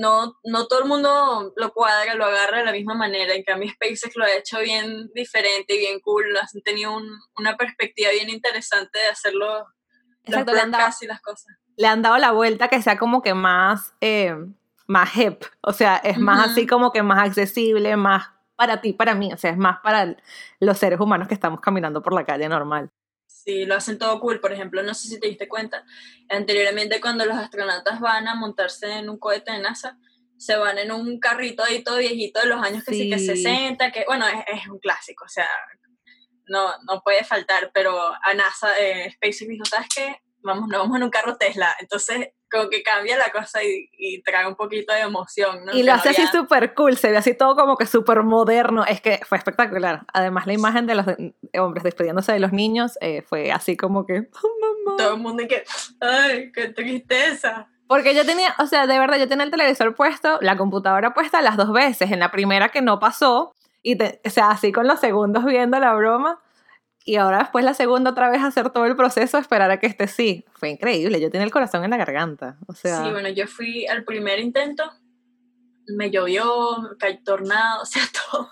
no, no todo el mundo lo cuadra, lo agarra de la misma manera. En cambio, SpaceX lo ha hecho bien diferente y bien cool. Han tenido un- una perspectiva bien interesante de hacerlo, Exacto, le han dado- y las cosas. le han dado la vuelta que sea como que más, eh, más hip, o sea, es más así como que más accesible, más para ti, para mí, o sea, es más para los seres humanos que estamos caminando por la calle normal. Sí, lo hacen todo cool. Por ejemplo, no sé si te diste cuenta, anteriormente cuando los astronautas van a montarse en un cohete de NASA, se van en un carrito ahí todo viejito de los años que sí, que Sí. 60, que bueno, es, es un clásico, o sea, no, no puede faltar, pero a NASA, eh, SpaceX dijo, ¿sabes qué? Vamos, nos vamos en un carro Tesla, entonces como que cambia la cosa y, y trae un poquito de emoción, ¿no? Y lo no hace así había- súper cool, se ve así todo como que súper moderno, es que fue espectacular. Además, la imagen de los de- hombres despidiéndose de los niños eh, fue así como que, [laughs] "Oh, mamá". todo el mundo y que, ay, qué tristeza. Porque yo tenía, o sea, de verdad, yo tenía el televisor puesto, la computadora puesta las dos veces. En la primera que no pasó, y te- o sea, así con los segundos viendo la broma. Y ahora después la segunda otra vez hacer todo el proceso, esperar a que esté sí. Fue increíble, yo tenía el corazón en la garganta. O sea, Sí, bueno, yo fui al primer intento, me llovió, cayó tornado, [laughs] o sea, todo.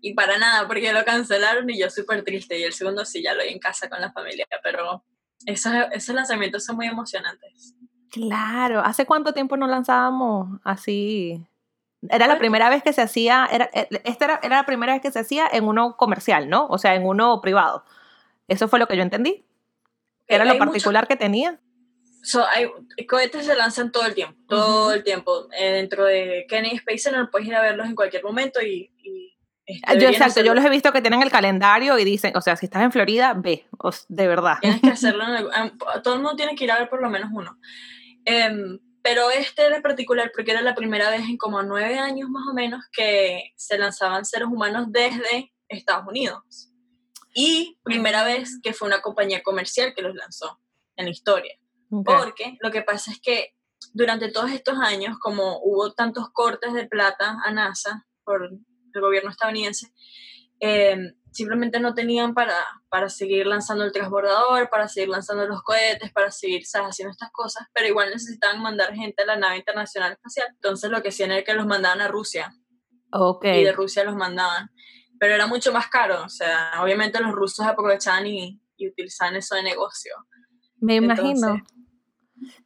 Y para nada, porque lo cancelaron y yo súper triste. Y el segundo sí, ya lo vi en casa con la familia, pero esos, esos lanzamientos son muy emocionantes. claro. ¿Hace cuánto tiempo no lanzábamos así? Era la primera vez que se hacía, era, eh, esta era, era la primera vez que se hacía en uno comercial, ¿no? O sea, en uno privado. Eso fue lo que yo entendí. Era Hay lo mucho- particular que tenía. So, hay, cohetes se lanzan todo el tiempo, todo Ujú. el tiempo. Eh, dentro de Kennedy Space Center puedes ir a verlos en cualquier momento y... y este, Yo, exacto, yo hacerlo. los he visto que tienen el calendario y dicen, o sea, si estás en Florida, ve, de verdad. Tienes que [laughs] hacerlo. En algún- em, todo el mundo tiene que ir a ver por lo menos uno. Em, pero este era particular porque era la primera vez en como nueve años más o menos que se lanzaban seres humanos desde Estados Unidos. Y primera vez que fue una compañía comercial que los lanzó en la historia. Porque lo que pasa es que durante todos estos años, como hubo tantos cortes de plata a NASA por el gobierno estadounidense, eh, simplemente no tenían para, para seguir lanzando el transbordador, para seguir lanzando los cohetes, para seguir ¿sabes? haciendo estas cosas, pero igual necesitaban mandar gente a la nave internacional espacial. Entonces lo que hacían era que los mandaban a Rusia Ok. y de Rusia los mandaban. Pero era mucho más caro, o sea, obviamente los rusos aprovechaban y, y utilizaban eso de negocio. Me imagino.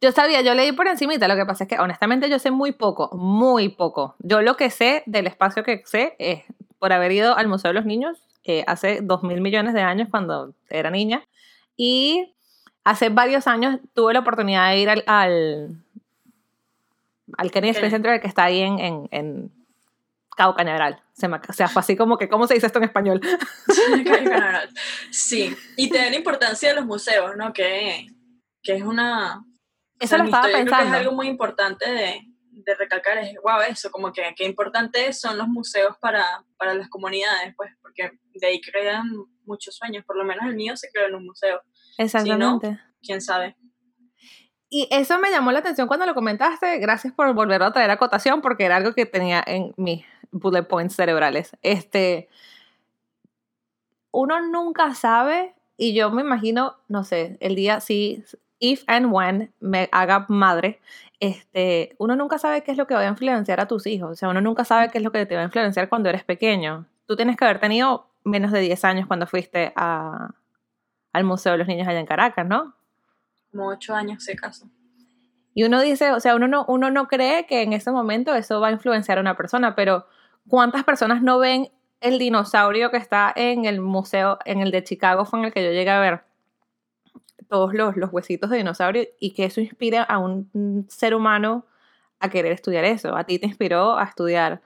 Yo sabía, yo leí por encimita, lo que pasa es que honestamente yo sé muy poco, muy poco. Yo lo que sé del espacio que sé es por haber ido al Museo de los Niños eh, hace dos mil millones de años cuando era niña y hace varios años tuve la oportunidad de ir al, al, al Kennedy Space. Center que está ahí en, en, en Cabo Cañaveral. Se me, o sea, fue así como que, ¿cómo se dice esto en español? [laughs] Sí, y te dan importancia de los museos, ¿no? Que, que es una... Eso lo en mi estaba historia creo que pensando. es algo muy importante de, de recalcar, es, wow, eso, como que qué importantes son los museos para, para las comunidades, pues, porque de ahí crean muchos sueños, por lo menos el mío se creó en un museo, Exactamente. quién sabe. Y eso me llamó la atención cuando lo comentaste. Gracias por volver a traer a cotación porque era algo que tenía en mis bullet points cerebrales. Este, uno nunca sabe y yo me imagino, no sé, el día si if and when me haga madre, este, uno nunca sabe qué es lo que va a influenciar a tus hijos. O sea, uno nunca sabe qué es lo que te va a influenciar cuando eres pequeño. Tú tienes que haber tenido menos de 10 años cuando fuiste a, al Museo de los Niños allá en Caracas, ¿no? Como ocho años se casó. Y uno dice, o sea, uno no, uno no cree que en ese momento eso va a influenciar a una persona, pero ¿cuántas personas no ven el dinosaurio que está en el museo, en el de Chicago, fue en el que yo llegué a ver todos los, los huesitos de dinosaurio y que eso inspira a un, ser humano a querer estudiar eso? A ti te inspiró a estudiar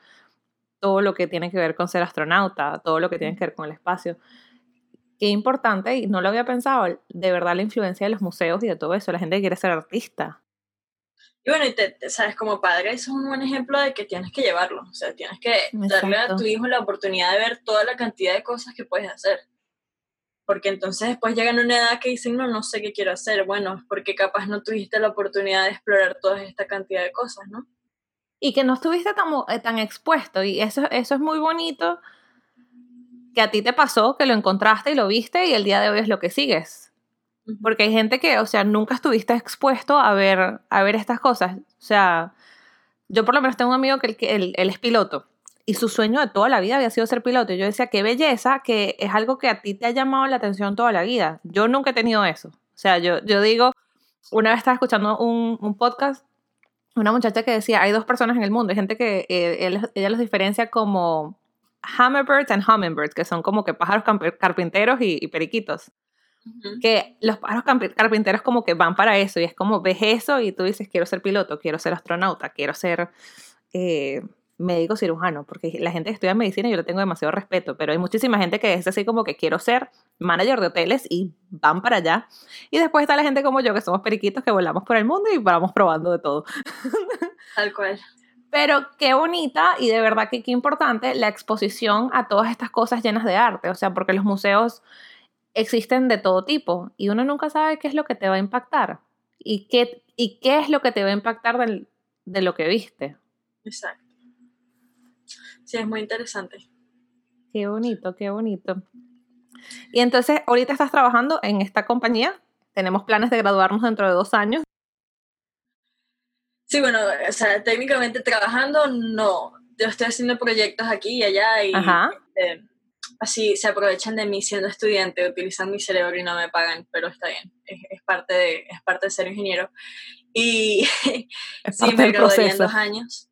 todo lo que tiene que ver con ser astronauta, todo lo que tiene que ver con el espacio. Qué importante, y no lo había pensado, de verdad la influencia de los museos y de todo eso, la gente quiere ser artista. Y bueno, y te, sabes, como padre, eso es un buen ejemplo de que tienes que llevarlo. O sea, tienes que darle a tu hijo la oportunidad de ver toda la cantidad de cosas que puedes hacer. Porque entonces después llegan a una edad que dicen, no, no sé qué quiero hacer. Bueno, porque capaz no tuviste la oportunidad de explorar toda esta cantidad de cosas, ¿no? Y que no estuviste tan, eh, tan expuesto. Y eso, eso es muy bonito que a ti te pasó, que lo encontraste y lo viste y el día de hoy es lo que sigues. Porque hay gente que, o sea, nunca estuviste expuesto a ver, a ver estas cosas. O sea, yo por lo menos tengo un amigo que, él, es piloto y su sueño de toda la vida había sido ser piloto. Y yo decía, qué belleza, que es algo que a ti te ha llamado la atención toda la vida. Yo nunca he tenido eso. O sea, yo, yo digo, una vez estaba escuchando un, un podcast, una muchacha que decía, hay dos personas en el mundo. Hay gente que eh, ella los diferencia como hummingbirds and hummingbirds, que son como que pájaros carpinteros y periquitos que los pájaros carpinteros como que van para eso y es como ves eso y tú dices quiero ser piloto, quiero ser astronauta, quiero ser eh, médico cirujano, porque la gente que estudia medicina yo le tengo demasiado respeto, pero hay muchísima gente que es así como que quiero ser manager de hoteles y van para allá. Y después está la gente como yo que somos periquitos que volamos por el mundo y vamos probando de todo. [laughs] Tal cual. Pero qué bonita y de verdad que qué importante la exposición a todas estas cosas llenas de arte, o sea, porque los museos existen de todo tipo y uno nunca sabe qué es lo que te va a impactar y qué, y qué es lo que te va a impactar de lo que viste. Exacto. Sí, es muy interesante. Qué bonito, qué bonito. Y entonces, ahorita estás trabajando en esta compañía. Tenemos planes de graduarnos dentro de dos años. Sí, bueno, o sea, técnicamente trabajando, no. Yo estoy haciendo proyectos aquí y allá y Ajá. Eh, así se aprovechan de mí siendo estudiante, utilizan mi cerebro y no me pagan, pero está bien, es, parte, de, es parte de ser ingeniero. Y [laughs] sí, me en dos años.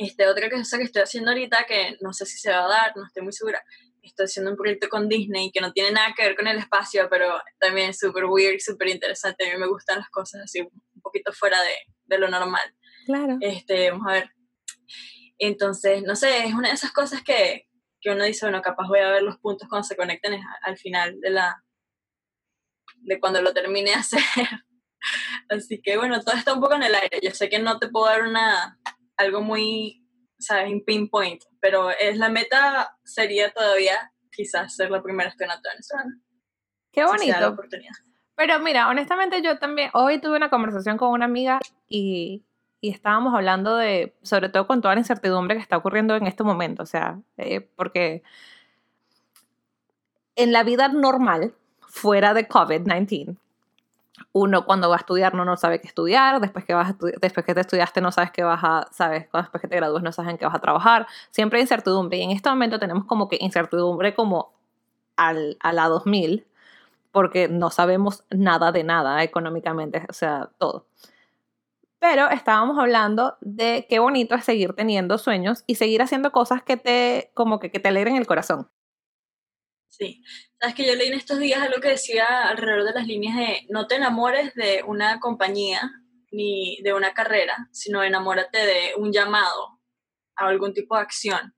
Este, otra cosa que estoy haciendo ahorita, que no sé si se va a dar, no estoy muy segura, estoy haciendo un proyecto con Disney que no tiene nada que ver con el espacio, pero también es súper weird, súper interesante. A mí me gustan las cosas así un poquito fuera de, de, lo normal. Claro. Este, vamos a ver. Entonces, no sé, es una de esas cosas que, que uno dice, bueno, capaz voy a ver los puntos cuando se conecten al final de la de cuando lo termine de [laughs] hacer. Así que bueno, todo está un poco en el aire. Yo sé que no te puedo dar una algo muy, ¿sabes? En pinpoint, pero es la meta sería todavía quizás ser la primera astronauta venezolana. Qué bonito. Pero mira, honestamente yo también, hoy tuve una conversación con una amiga y y estábamos hablando de, sobre todo con toda la incertidumbre que está ocurriendo en este momento, o sea, eh, porque en la vida normal, fuera de COVID-19, uno cuando va a estudiar no, no sabe qué estudiar, después que, vas después que te estudiaste no sabes qué vas a, sabes, después que te gradúes no sabes en qué vas a trabajar, siempre hay incertidumbre y en este momento tenemos como que incertidumbre como al, a la 2000, porque no sabemos nada de nada económicamente, o sea, todo. Pero estábamos hablando de qué bonito es seguir teniendo sueños y seguir haciendo cosas que te, como que, que te alegren el corazón. Sí, sabes que yo leí en estos días algo que decía alrededor de las líneas de no te enamores de una compañía ni de una carrera, sino enamórate de un llamado a algún tipo de acción,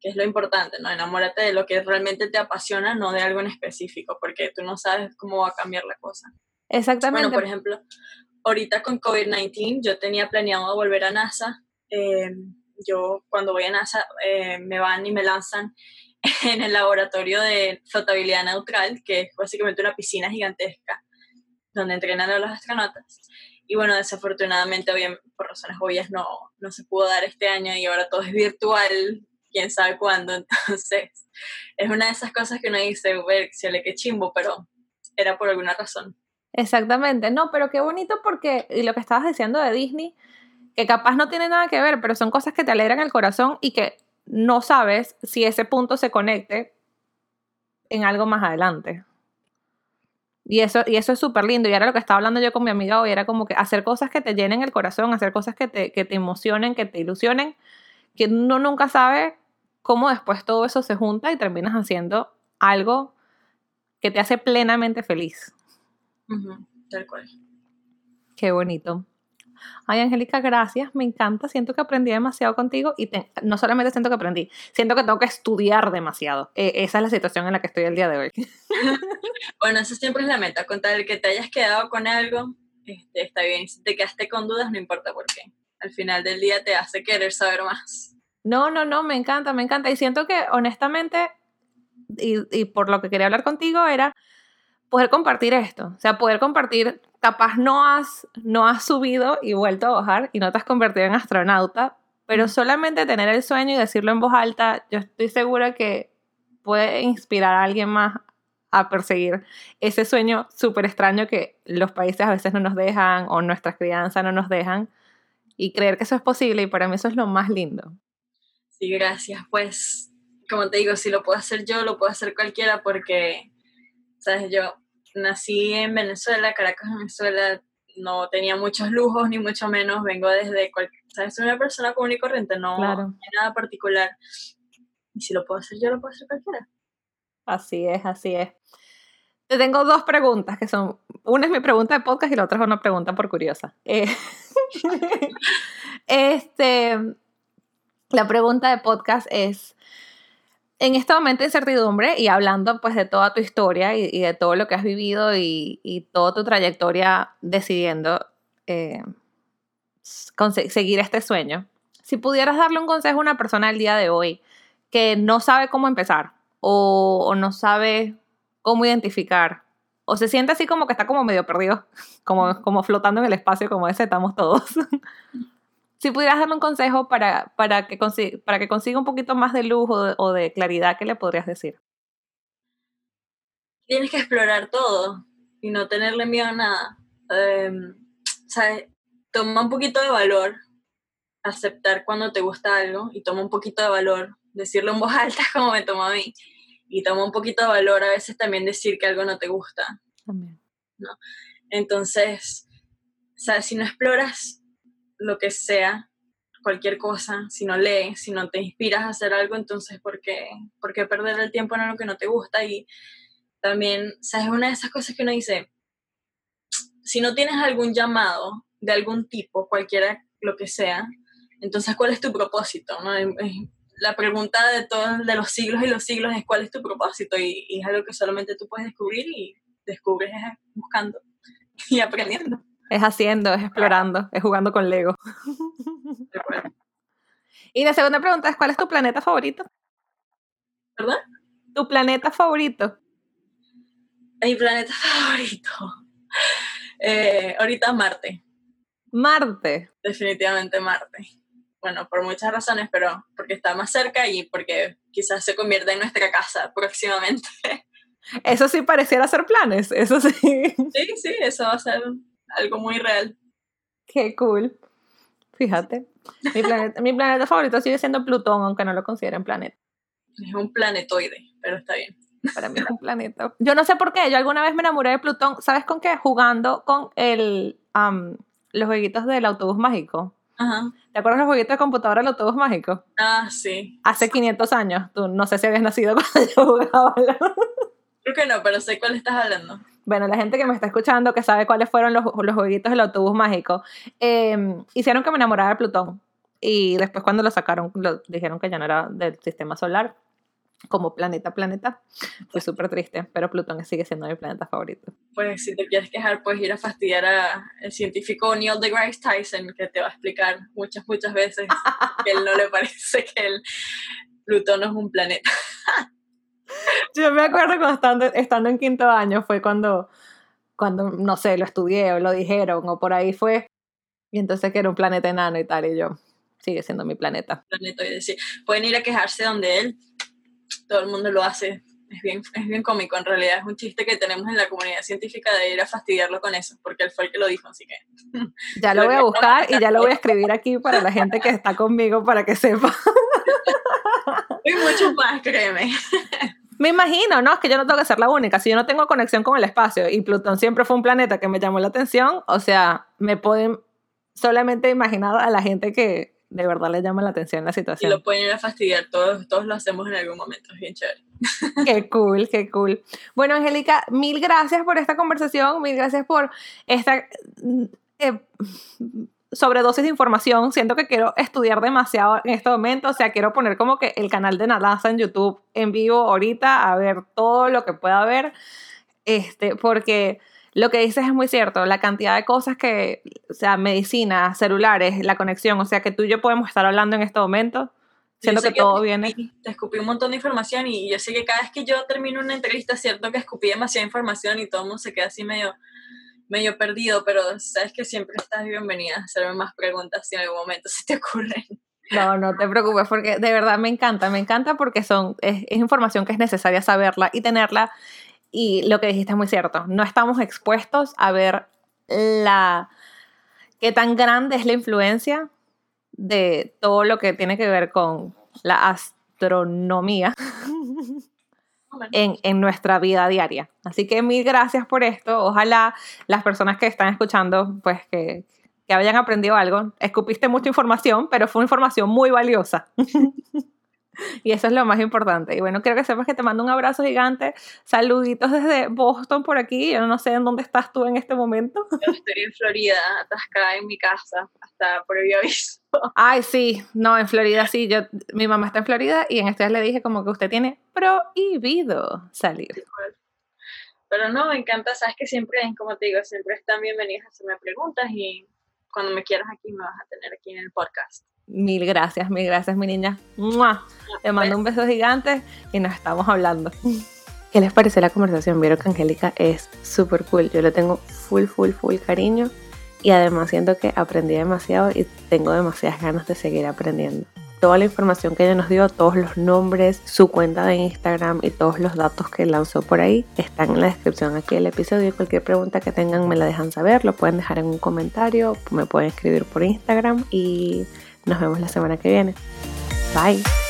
que es lo importante, ¿no? Enamórate de lo que realmente te apasiona, no de algo en específico, porque tú no sabes cómo va a cambiar la cosa. Exactamente. Bueno, por ejemplo, ahorita con COVID-19 yo tenía planeado volver a NASA. Eh, yo cuando voy a NASA eh, me van y me lanzan [laughs] en el laboratorio de flotabilidad neutral, que es básicamente una piscina gigantesca donde entrenan a los astronautas. Y bueno, desafortunadamente, por razones obvias, no, no se pudo dar este año y ahora todo es virtual, quién sabe cuándo. [laughs] Entonces, es una de esas cosas que uno dice, le que chimbo, pero era por alguna razón. Exactamente, no, pero qué bonito porque y lo que estabas diciendo de Disney, que capaz no tiene nada que ver, pero son cosas que te alegran el corazón y que no sabes si ese punto se conecte en algo más adelante. Y eso, y eso es súper lindo. Y ahora lo que estaba hablando yo con mi amiga hoy era como que hacer cosas que te llenen el corazón, hacer cosas que te, que te emocionen, que te ilusionen, que uno nunca sabe cómo después todo eso se junta y terminas haciendo algo que te hace plenamente feliz tal cual. Qué bonito. Ay, Angélica, gracias, me encanta, siento que aprendí demasiado contigo y no solamente siento que aprendí, siento que tengo que estudiar demasiado. E, esa es la situación en la que estoy el día de hoy. [laughs] bueno, eso siempre es la meta, contar que te hayas quedado con algo, este, está bien, si te quedaste con dudas, no importa por qué. Al final del día te hace querer saber más. No, no, no, me encanta, me encanta. Y siento que honestamente, y, y por lo que quería hablar contigo era poder compartir esto, o sea, poder compartir capaz no has, no has subido y vuelto a bajar y no te has convertido en astronauta, pero solamente tener el sueño y decirlo en voz alta, yo estoy segura que puede inspirar a alguien más a perseguir ese sueño súper extraño que los países a veces no nos dejan o nuestras crianzas no nos dejan y creer que eso es posible y para mí eso es lo más lindo. Sí, gracias. Pues, como te digo, si lo puedo hacer yo, lo puedo hacer cualquiera porque, sabes, yo nací en Venezuela, Caracas, Venezuela, no tenía muchos lujos, ni mucho menos, vengo desde, ¿sabes? Soy una persona común y corriente, no hay nada particular. Y si lo puedo hacer yo, lo puedo hacer cualquiera. Así es, así es. Te tengo dos preguntas que son, una es mi pregunta de podcast y la otra es una pregunta por curiosa. Eh, [laughs] este, la pregunta de podcast es, en este momento de incertidumbre y hablando pues de toda tu historia y, de todo lo que has vivido y, y toda tu trayectoria decidiendo eh, seguir este sueño, si pudieras darle un consejo a una persona el día de hoy que no sabe cómo empezar o, no sabe cómo identificar o se siente así como que está como medio perdido, [laughs] como, como flotando en el espacio como ese estamos todos. [laughs] Si pudieras darme un consejo para, para, que, consiga, para que consiga un poquito más de luz o de, claridad, ¿qué le podrías decir? Tienes que explorar todo y no tenerle miedo a nada. Em, ¿sabes? Toma un poquito de valor aceptar cuando te gusta algo y toma un poquito de valor decirlo en voz [laughs] alta como me tomó a mí y toma un poquito de valor a veces también decir que algo no te gusta. También. ¿no? Entonces, ¿sabes? si no exploras lo que sea, cualquier cosa, si no lees, si no te inspiras a hacer algo, entonces ¿por qué, ¿por qué perder el tiempo en algo que no te gusta? Y también, ¿sabes? Una de esas cosas que uno dice, si no tienes algún llamado de algún tipo, cualquiera lo que sea, entonces ¿cuál es tu propósito? ¿no? La pregunta de todos de los siglos y los siglos es ¿cuál es tu propósito? Y, y es algo que solamente tú puedes descubrir y descubres buscando y aprendiendo. Es haciendo, es explorando, es jugando con Lego. y la segunda pregunta es, ¿cuál es tu planeta favorito? ¿Verdad? ¿Tu planeta favorito? Mi planeta [laughs] favorito. Eh, ahorita Marte. Marte. Definitivamente Marte. Bueno, por muchas razones, pero porque está más cerca y porque quizás se convierta en nuestra casa próximamente. [laughs] Eso sí pareciera ser planes, eso sí. Sí, sí, eso va a ser algo muy real. Qué cool. Fíjate. Mi planeta, mi planeta favorito sigue siendo Plutón, aunque no lo consideren planeta. Es un planetoide, pero está bien. Para mí es un planeta. Yo no sé por qué, yo alguna vez me enamoré de Plutón, ¿sabes con qué? Jugando con el, los jueguitos del autobús mágico. Ajá. ¿Te acuerdas los jueguitos de computadora del autobús mágico? Ah, sí. Hace 500 años. Tú no sé si habías nacido [laughs] cuando yo jugaba. Creo que no, pero sé cuál estás hablando bueno, la gente que me está escuchando, que sabe cuáles fueron los, los jueguitos del autobús mágico, em, hicieron que me enamorara de Plutón. Y después cuando lo sacaron, lo, dijeron que ya no era del sistema solar, como planeta, planeta. Fue súper triste, pero Plutón sigue siendo mi planeta favorito. Pues si te quieres quejar, puedes ir a fastidiar al científico Neil deGrasse Tyson, que te va a explicar muchas, muchas veces que él no le [laughs] parece que el Plutón es un planeta. [laughs] [laughs] Yo me acuerdo cuando estando, estando en quinto año fue cuando, cuando, no sé, lo estudié o lo dijeron o por ahí fue. Y entonces que era un planeta enano y tal, y yo, sigue siendo mi planeta. Pueden ir a quejarse donde él, todo el mundo lo hace. Es bien, es bien cómico, en realidad es un chiste que tenemos en la comunidad científica de ir a fastidiarlo con eso, porque él fue el que lo dijo, así que... [laughs] Ya lo voy a buscar y ya lo voy a escribir aquí para la gente que está conmigo para que sepa. [laughs] Y mucho más, créeme. Me imagino, ¿no? Es que yo no tengo que ser la única. Si yo no tengo conexión con el espacio y Plutón siempre fue un planeta que me llamó la atención, o sea, me pueden solamente imaginar a la gente que de verdad le llama la atención la situación. Y lo pueden ir a fastidiar, todos, todos lo hacemos en algún momento, es bien chévere. Qué cool, qué cool. Bueno, Angélica, mil gracias por esta conversación, mil gracias por esta... Eh, sobredosis de información, siento que quiero estudiar demasiado en este momento, o sea, quiero poner como que el canal de Nalaza en YouTube en vivo ahorita, a ver todo lo que pueda ver, este, porque lo que dices es muy cierto, la cantidad de cosas que, o sea, medicina, celulares, la conexión, o sea, que tú y yo podemos estar hablando en este momento, siento que, todo viene. Te escupí un montón de información y yo sé que cada vez que yo termino una entrevista, cierto que escupí demasiada información y todo el mundo se queda así medio medio perdido, pero sabes que siempre estás bienvenida a hacerme más preguntas si en algún momento se te ocurren. No, no te preocupes, porque de verdad me encanta, me encanta porque son, es, información que es necesaria saberla y tenerla. Y lo que dijiste es muy cierto, no estamos expuestos a ver la qué tan grande es la influencia de todo lo que tiene que ver con la astronomía [laughs] en, en, nuestra vida diaria. Así que mil gracias por esto. Ojalá las personas que están escuchando, pues que, que hayan aprendido algo. Escupiste mucha información, pero fue información muy valiosa. [laughs] Y eso es lo más importante. Y bueno, quiero que sepas que te mando un abrazo gigante. Saluditos desde Boston por aquí. Yo no sé en dónde estás tú en este momento. [laughs] Yo estoy en Florida, atascada en mi casa, hasta previo aviso. [laughs] Ay, sí. No, en Florida sí. Yo, mi mamá está en Florida y en este le dije como que usted tiene prohibido salir. Pero no, me encanta. Sabes que siempre, como te digo, siempre están bienvenidos a hacerme preguntas y cuando me quieras aquí me vas a tener aquí en el podcast. Mil gracias, mil gracias, mi niña. Te mando un beso gigante y nos estamos hablando. ¿Qué les parece la conversación? Vieron que Angélica es súper cool. Yo le tengo full, full, full cariño. Y además siento que aprendí demasiado y tengo demasiadas ganas de seguir aprendiendo. Toda la información que ella nos dio, todos los nombres, su cuenta de Instagram y todos los datos que lanzó por ahí están en la descripción aquí del episodio. Cualquier pregunta que tengan me la dejan saber, lo pueden dejar en un comentario, me pueden escribir por Instagram y nos vemos la semana que viene. Bye.